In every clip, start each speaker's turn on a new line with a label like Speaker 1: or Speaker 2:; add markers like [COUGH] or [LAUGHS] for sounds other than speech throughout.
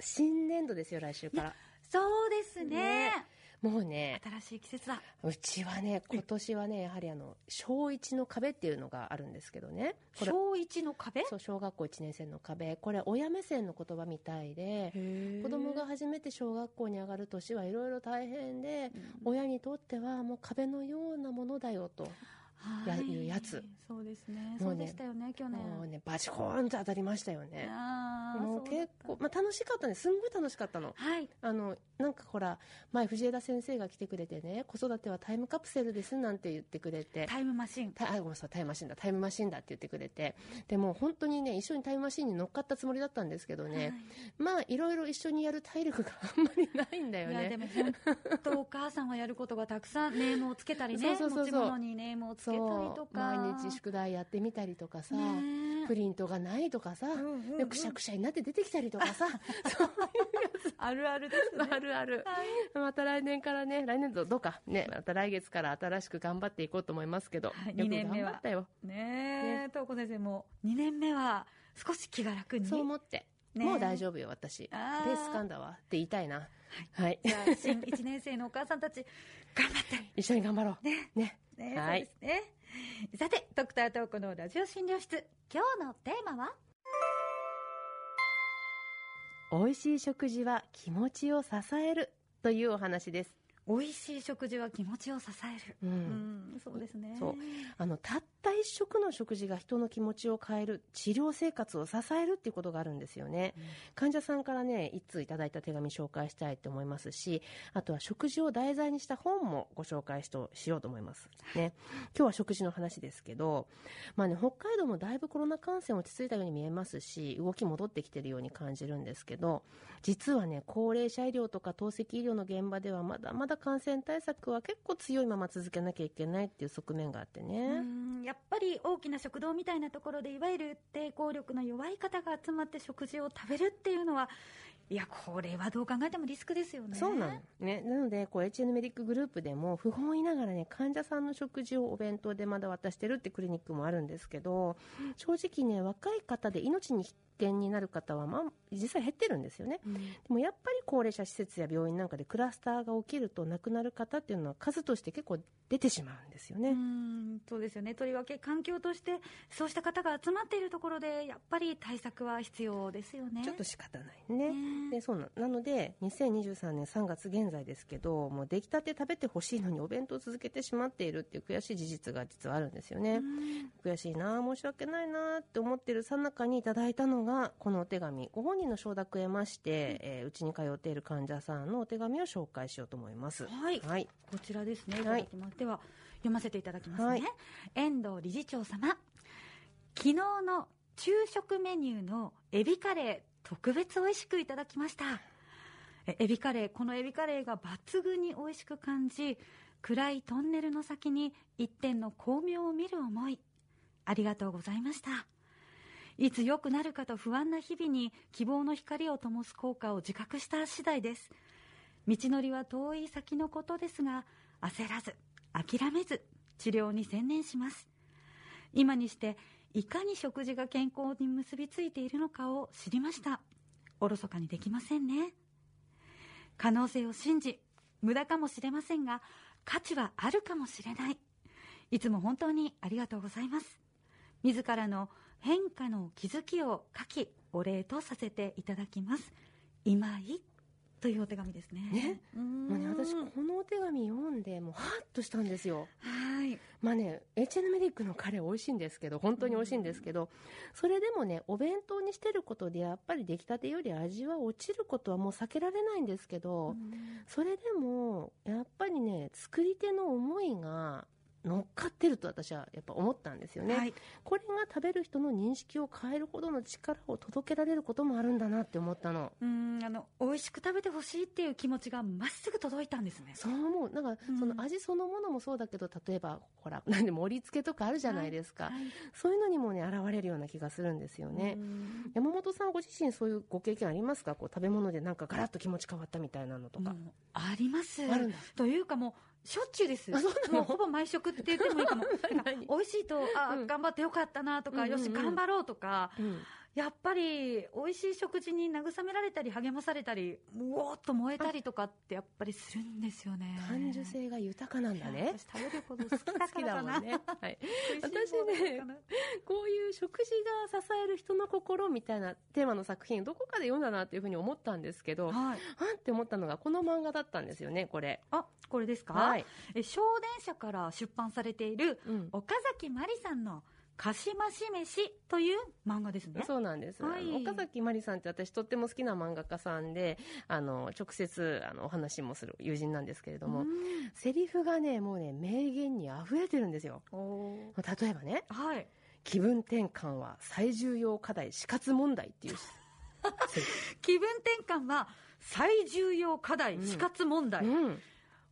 Speaker 1: 新年度ですよ、来週から。
Speaker 2: そうですね。
Speaker 1: もうね、
Speaker 2: 新しい季節だ。
Speaker 1: うちはね、今年はね、やはりあの、小一の壁っていうのがあるんですけどね。
Speaker 2: 小一の壁？
Speaker 1: そう、小学校1年生の壁。これ、親目線の言葉みたいで、子供が初めて小学校に上がる年はいろいろ大変で、親にとってはもう壁のようなものだよと。や
Speaker 2: はい
Speaker 1: やつ
Speaker 2: そうですね。
Speaker 1: も
Speaker 2: そうでしたよね、去年。
Speaker 1: もうね、バチコーンと当たりましたよね。もう結構、まあ楽しかったね。すんごい楽しかったの。
Speaker 2: はい。
Speaker 1: あの、なんかほら、前藤枝先生が来てくれてね、子育てはタイムカプセルですなんて言ってくれて、
Speaker 2: タイムマシン。
Speaker 1: たあごめんなさいタイムマシンだタイムマシンだって言ってくれてでもう本当にね一緒にタイムマシンに乗っかったつもりだったんですけどね、まあいろいろ一緒にやる体力があんまりないんだよ
Speaker 2: いやで
Speaker 1: ね。
Speaker 2: も本当お母さんはやることがたくさんネームをつけたりね [LAUGHS]
Speaker 1: そうそうそうそう
Speaker 2: 持ち物にネームをつけたりとか
Speaker 1: 毎日宿題やってみたりとかさ、
Speaker 2: ね。え
Speaker 1: プリントがないとかさ、
Speaker 2: んうんうん。
Speaker 1: でくしゃくしゃになって出てきたりとかさ [LAUGHS]
Speaker 2: あるあるですね。
Speaker 1: あるある、また来年からね来年度どうか。ねまた来月から新しく頑張っていこうと思いますけど、
Speaker 2: はい
Speaker 1: よく
Speaker 2: 二年目は。
Speaker 1: 頑張ったよ。
Speaker 2: ねえ東子先生も2年目は少し気が楽に。
Speaker 1: そう思って、
Speaker 2: ね
Speaker 1: もう大丈夫よ私。ペ
Speaker 2: あー。
Speaker 1: ース感だわって言いたいな。はい。
Speaker 2: じゃあ新1年生のお母さんたち頑張って。[LAUGHS]
Speaker 1: 一緒に頑張ろう。
Speaker 2: ね。
Speaker 1: ね。
Speaker 2: ね、
Speaker 1: はい
Speaker 2: そうですね。さて、ドクタートークのラジオ診療室、今日のテーマは？
Speaker 1: 美味しい食事は気持ちを支えるというお話です。
Speaker 2: 美味しい食事は気持ちを支える。
Speaker 1: う。
Speaker 2: うんん、そうですね。
Speaker 1: そう。あの、たった一食の食事が人の気持ちを変える、治療生活を支えるっていうことがあるんですよね。患者さんからね、一通いただいた手紙紹介したいと思いますし、あとは食事を題材にした本もご紹介しとしようと思います。ね。今日は食事の話ですけど、まあね、北海道もだいぶコロナ感染落ち着いたように見えますし、動き戻ってきてるように感じるんですけど、実はね、高齢者医療とか透析医療の現場ではまだまだ感染対策は結構強いまま続けなきゃいけないっていう側面があってね。
Speaker 2: やっぱり大きな食堂みたいなところでいわゆる抵抗力の弱い方が集まって食事を食べるっていうのはいやこれはどう考えてもリスクですよね
Speaker 1: そうなの。ね。なので、こう、HN メディックグループでも、不本意ながらね、患者さんの食事をお弁当でまだ渡してるってクリニックもあるんですけど、正直ね、若い方で命に危険になる方は、まあ、実際減ってるんですよね。
Speaker 2: うん
Speaker 1: でもやっぱり高齢者施設や病院なんかでクラスターが起きると亡くなる方っていうのは数として結構出てしまうんですよね。
Speaker 2: うんそうですよねとりわけ環境としてそうした方が集まっているところでやっぱり対策は必要ですよね
Speaker 1: ちょっと仕方ないね。
Speaker 2: ね
Speaker 1: でそうななので2023年3月現在ですけどもう出来たて食べてほしいのにお弁当を続けてしまっているっていう悔しい事実が実はあるんですよね。悔しいな申し訳ないなって思ってるさなかにいただいたのがこのお手紙ご本人の承諾を得ましてえーうち、に通っている患者さんのお手紙を紹介しようと思います。
Speaker 2: はい。
Speaker 1: はい、
Speaker 2: こちらですね。い。た
Speaker 1: はい
Speaker 2: だきます、では読ませていただきますね、
Speaker 1: はい。
Speaker 2: 遠藤理事長様。昨日の昼食メニューのエビカレー特別美味しくいただきました。えエビカレーこのエビカレーが抜群に美味しく感じ暗いトンネルの先に一点の光明を見る思い。ありがとうございました。いつ良くなるかと不安な日々に希望の光を灯す効果を自覚した次第です。道のりは遠い先のことですが焦らず諦めず治療に専念します。今にしていかに食事が健康に結びついているのかを知りました。おろそかにできませんね。可能性を信じ無駄かもしれませんが価値はあるかもしれない。いつも本当にありがとうございます。自らの変化の気づきを書きお礼とさせていただきます。今井というお手紙ですね。
Speaker 1: ね？
Speaker 2: うーん。
Speaker 1: もうね、私このお手紙読んでもうハッとしたんですよ。
Speaker 2: はい。
Speaker 1: まあね、H&M メディックのカレー美味しいんですけど、本当に美味しいんですけど、それでもね、お弁当にしてることで、やっぱり出来たてより味は落ちることはもう避けられないんですけど、それでも、やっぱりね、作り手の思いが乗っかってると私はやっぱ思ったんですよね。
Speaker 2: はい
Speaker 1: これが食べる人の認識を変えるほどの力を届けられることもあるんだなって思ったの。
Speaker 2: うんあの美味しく食べてほしいっていう気持ちがまっすぐ届いたんですね
Speaker 1: そう思う。なんか、その味そのものもそうだけど、例えば、ほら、なんで盛り付けとかあるじゃないですか。
Speaker 2: はい
Speaker 1: そういうのにもね、現れるような気がするんですよね。山本さんご自身そういうご経験ありますか？こう食べ物でなんかガラッと気持ち変わったみたいなのとか。
Speaker 2: ありますというかもうしょっちゅうです。もうほぼ毎食って言ってもいいかも。[LAUGHS] 美味しいとあ、
Speaker 1: うん。
Speaker 2: 頑張ってよかったなとか、よし頑張ろうとか、
Speaker 1: うん
Speaker 2: やっぱり美味しい食事に慰められたり励まされたりうおーっと燃えたりとかってやっぱりするんですよね。
Speaker 1: 感受性が豊かなんだね。
Speaker 2: 私食べること好きだからか
Speaker 1: ね、はい、私ねこういう食事が支える人の心みたいなテーマの作品どこかで読んだなっていうふうに思ったんですけど
Speaker 2: はい。
Speaker 1: あんって思ったのがこの漫画だったんですよねこれ。
Speaker 2: あこれですか、
Speaker 1: はい、
Speaker 2: え小電車から出版されている
Speaker 1: うん、
Speaker 2: 岡崎まりさんの「かしまし飯」という漫画ですね。
Speaker 1: そうなんです、
Speaker 2: はい。
Speaker 1: 岡崎まりさんって私とっても好きな漫画家さんであの直接あのお話もする友人なんですけれども、
Speaker 2: うん。
Speaker 1: セリフがねもうね名言に溢れてるんですよ。例えばね
Speaker 2: はい。
Speaker 1: 気分転換は最重要課題死活問題っていう。[LAUGHS]
Speaker 2: 気分転換は最重要課題、
Speaker 1: うん
Speaker 2: 死活問題、
Speaker 1: うん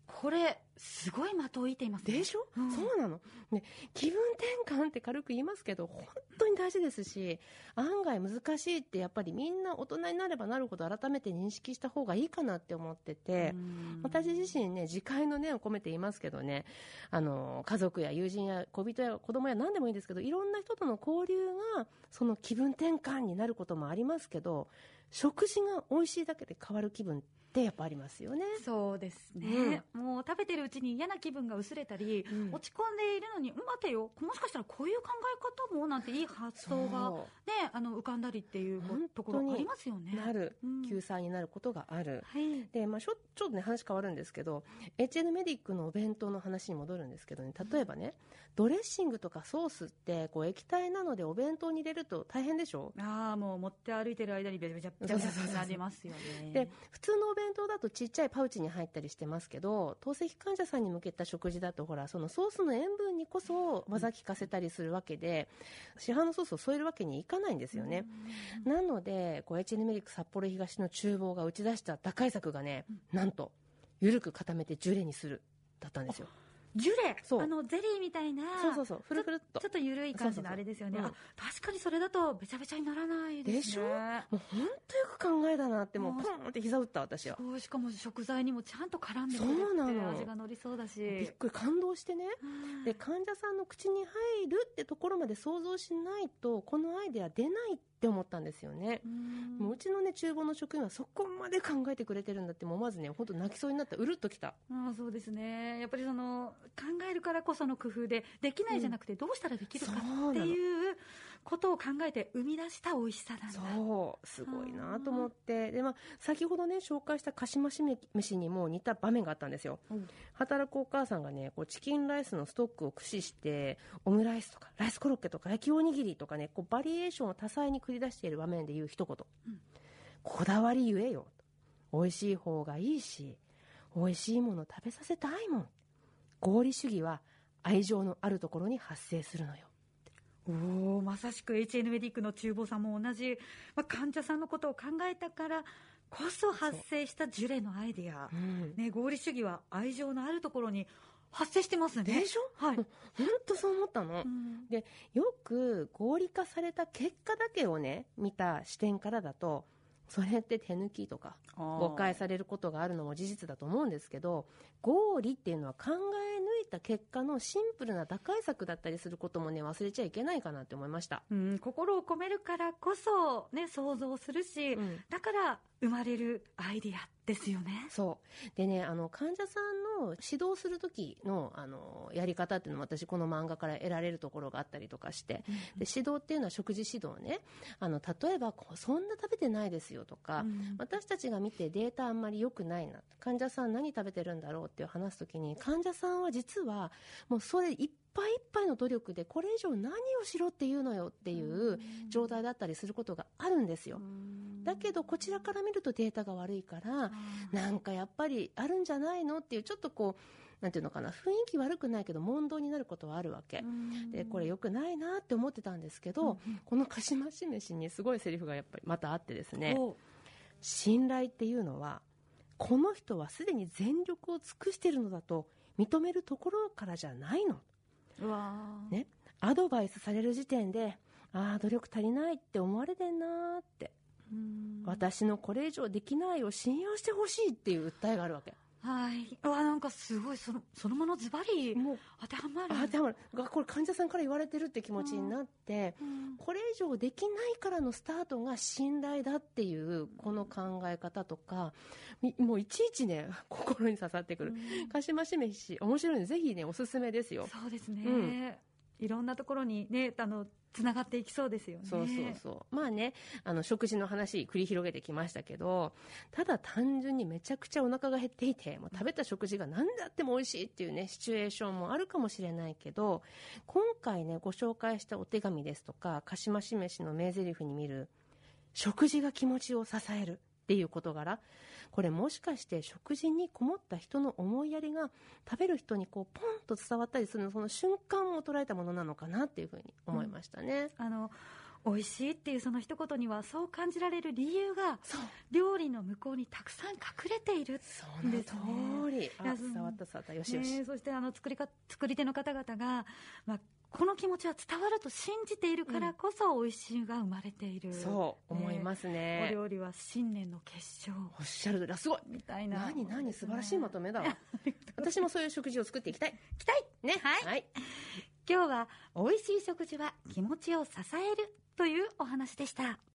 Speaker 2: これすごい的を射ていますね。
Speaker 1: でしょ、
Speaker 2: うん。
Speaker 1: そうなの、ね、気分転換って軽く言いますけど本当に大事ですし案外難しいってやっぱりみんな大人になればなるほど改めて認識した方がいいかなって思ってて、
Speaker 2: うん。
Speaker 1: 私自身ね自戒の念を込めて言いますけどね。あの家族や友人や恋人や子供や何でもいいんですけどいろんな人との交流がその気分転換になることもありますけど食事が美味しいだけで変わる気分ってやっぱありますよね。
Speaker 2: そうですね、もう食べてるうちに嫌な気分が薄れたり、
Speaker 1: うん。
Speaker 2: 落ち込んでいるのに、うん待てよ、もしかしたらこういう考え方もなんていい発想が、ね、あの浮かんだりっていうところありますよね。
Speaker 1: なる
Speaker 2: うん。
Speaker 1: 救済になることがある。
Speaker 2: はい、
Speaker 1: で、まあ、ちょちょっとね話変わるんですけど HN メディックのお弁当の話に戻るんですけどね。例えばねドレッシングとかソースってこう液体なのでお弁当に入れると大変でしょ？
Speaker 2: ああもう持って歩いてる間にべちゃべちゃべちゃべちゃなりますよね。
Speaker 1: で普通のお弁当だとちっちゃいパウチに入ったりしてますけど透析患者さんに向けた食事だとほらそのソースの塩分にこそ技効かせたりするわけで市販のソースを添えるわけにいかないんですよね。なのでこう HN メリック札幌東の厨房が打ち出した打開策がね、なんと緩く固めてジュレにするだったんですよ。
Speaker 2: ジュレ
Speaker 1: そう。
Speaker 2: あのゼリーみたいな
Speaker 1: そうそうそう、ふるふるっと。
Speaker 2: ちょ。っと緩い感じ
Speaker 1: そうそうそう。
Speaker 2: のあれですよね、
Speaker 1: うん。
Speaker 2: あ確かにそれだとべちゃべちゃにならないですね。
Speaker 1: でしょ？もう本当よく考えだなって、もう
Speaker 2: うん
Speaker 1: ポンって膝打った私は。
Speaker 2: しかも食材にもちゃんと絡んでくれ
Speaker 1: そうな
Speaker 2: て
Speaker 1: の。
Speaker 2: 味が乗りそうだし。
Speaker 1: びっくり感動してね。で患者さんの口に入るってところまで想像しないとこのアイデア出ないって思ったんですよね。
Speaker 2: うん。
Speaker 1: もううちのね厨房の職員はそこまで考えてくれてるんだってもう思わずね本当泣きそうになった。うるっときた。
Speaker 2: ああそうですね。やっぱりその考えるからこその工夫でできないじゃなくてどうしたらできるかっていうことを考えて生み出した美味しさなんだ。
Speaker 1: そう。すごいなと思って。で、まあ、先ほどね紹介したかしまし飯にも似た場面があったんですよ。
Speaker 2: うん。
Speaker 1: 働くお母さんがねこうチキンライスのストックを駆使してオムライスとかライスコロッケとか焼きおにぎりとかねこうバリエーションを多彩に繰り出している場面で言う一言、
Speaker 2: うん。
Speaker 1: こだわりゆえよ。美味しい方がいいし美味しいもの食べさせたいもん。合理主義は愛情のあるところに発生するのよ
Speaker 2: おおまさしく HN メディックの厨房さんも同じ、まあ、患者さんのことを考えたからこそ発生したジュレのアイデア、
Speaker 1: うん。
Speaker 2: ね、合理主義は愛情のあるところに発生してますね。
Speaker 1: でしょ？
Speaker 2: はい、
Speaker 1: 本当そう思ったの、
Speaker 2: うん。
Speaker 1: よく合理化された結果だけをね見た視点からだとそれって手抜きとか誤解されることがあるのも事実だと思うんですけど合理っていうのは考え抜いた結果のシンプルな打開策だったりすることもね忘れちゃいけないかなって思いました、
Speaker 2: うん、心を込めるからこそ、ね、想像するし、
Speaker 1: うん。
Speaker 2: だから生まれるアイディアですよね。
Speaker 1: そう。でねあの患者さんの指導する時のあのやり方っていうのも私この漫画から得られるところがあったりとかして。で指導っていうのは食事指導ね。あの例えばそんな食べてないですよとか、
Speaker 2: うん。
Speaker 1: 私たちが見てデータあんまり良くないな患者さん何食べてるんだろうっていう話す時に患者さんは実はもうそれいっぱいいっぱいの努力でこれ以上何をしろっていうのよっていう状態だったりすることがあるんですよだけどこちらから見るとデータが悪いからなんかやっぱりあるんじゃないのっていうちょっとこうなんていうのかな雰囲気悪くないけど問答になることはあるわけ。でこれ良くないなって思ってたんですけど、このかしまし飯にすごいセリフがやっぱりまたあってですね。
Speaker 2: お
Speaker 1: 信頼っていうのはこの人はすでに全力を尽くしているのだと認めるところからじゃないの。ね。アドバイスされる時点でああ努力足りないって思われてんなーって。
Speaker 2: うん
Speaker 1: 私のこれ以上できないを信用してほしいっていう訴えがあるわけ。
Speaker 2: あはい。うわ、なんかすごい、その、そのものズバリ
Speaker 1: もう
Speaker 2: 当てはまる。
Speaker 1: あでもがこれ患者さんから言われてるって気持ちになって、
Speaker 2: うん。
Speaker 1: これ以上できないからのスタートが信頼だっていうこの考え方とかみもういちいちね [LAUGHS] 心に刺さってくる、
Speaker 2: うん。
Speaker 1: かしまし飯面白いのでぜひねおすすめですよ。
Speaker 2: そうですね、
Speaker 1: うん。
Speaker 2: いろんなところにね、あの、つながっていきそうですよね。
Speaker 1: そうそうそうまあねあの食事の話繰り広げてきましたけどただ単純にめちゃくちゃお腹が減っていてもう食べた食事が何であっても美味しいっていうねシチュエーションもあるかもしれないけど今回ねご紹介したお手紙ですとかかしまし飯の名台詞に見る食事が気持ちを支えるっていう事柄。これもしかして食事にこもった人の思いやりが食べる人にこうポンと伝わったりするその瞬間を捉えたものなのかなっていうふうに思いましたね。
Speaker 2: あの、美味しいっていうその一言にはそう感じられる理由が料理の向こうにたくさん隠れている
Speaker 1: その通り、
Speaker 2: いや
Speaker 1: あ
Speaker 2: その
Speaker 1: 伝わった伝わった。よしよし、
Speaker 2: ね、そしてあの作りか作り手の方々が、まあ、この気持ちは伝わると信じているからこそ美味しいが生まれている、
Speaker 1: そう思います
Speaker 2: お
Speaker 1: ね。
Speaker 2: 料理は信念の結晶。
Speaker 1: おっしゃる通り。あすごい
Speaker 2: みたいな。
Speaker 1: 何何素晴らしいまとめだわ。[LAUGHS] 私もそういう食事を作っていきたい。
Speaker 2: 期待
Speaker 1: ね。
Speaker 2: はい。
Speaker 1: はい、
Speaker 2: 今日は美味しい食事は気持ちを支えるというお話でした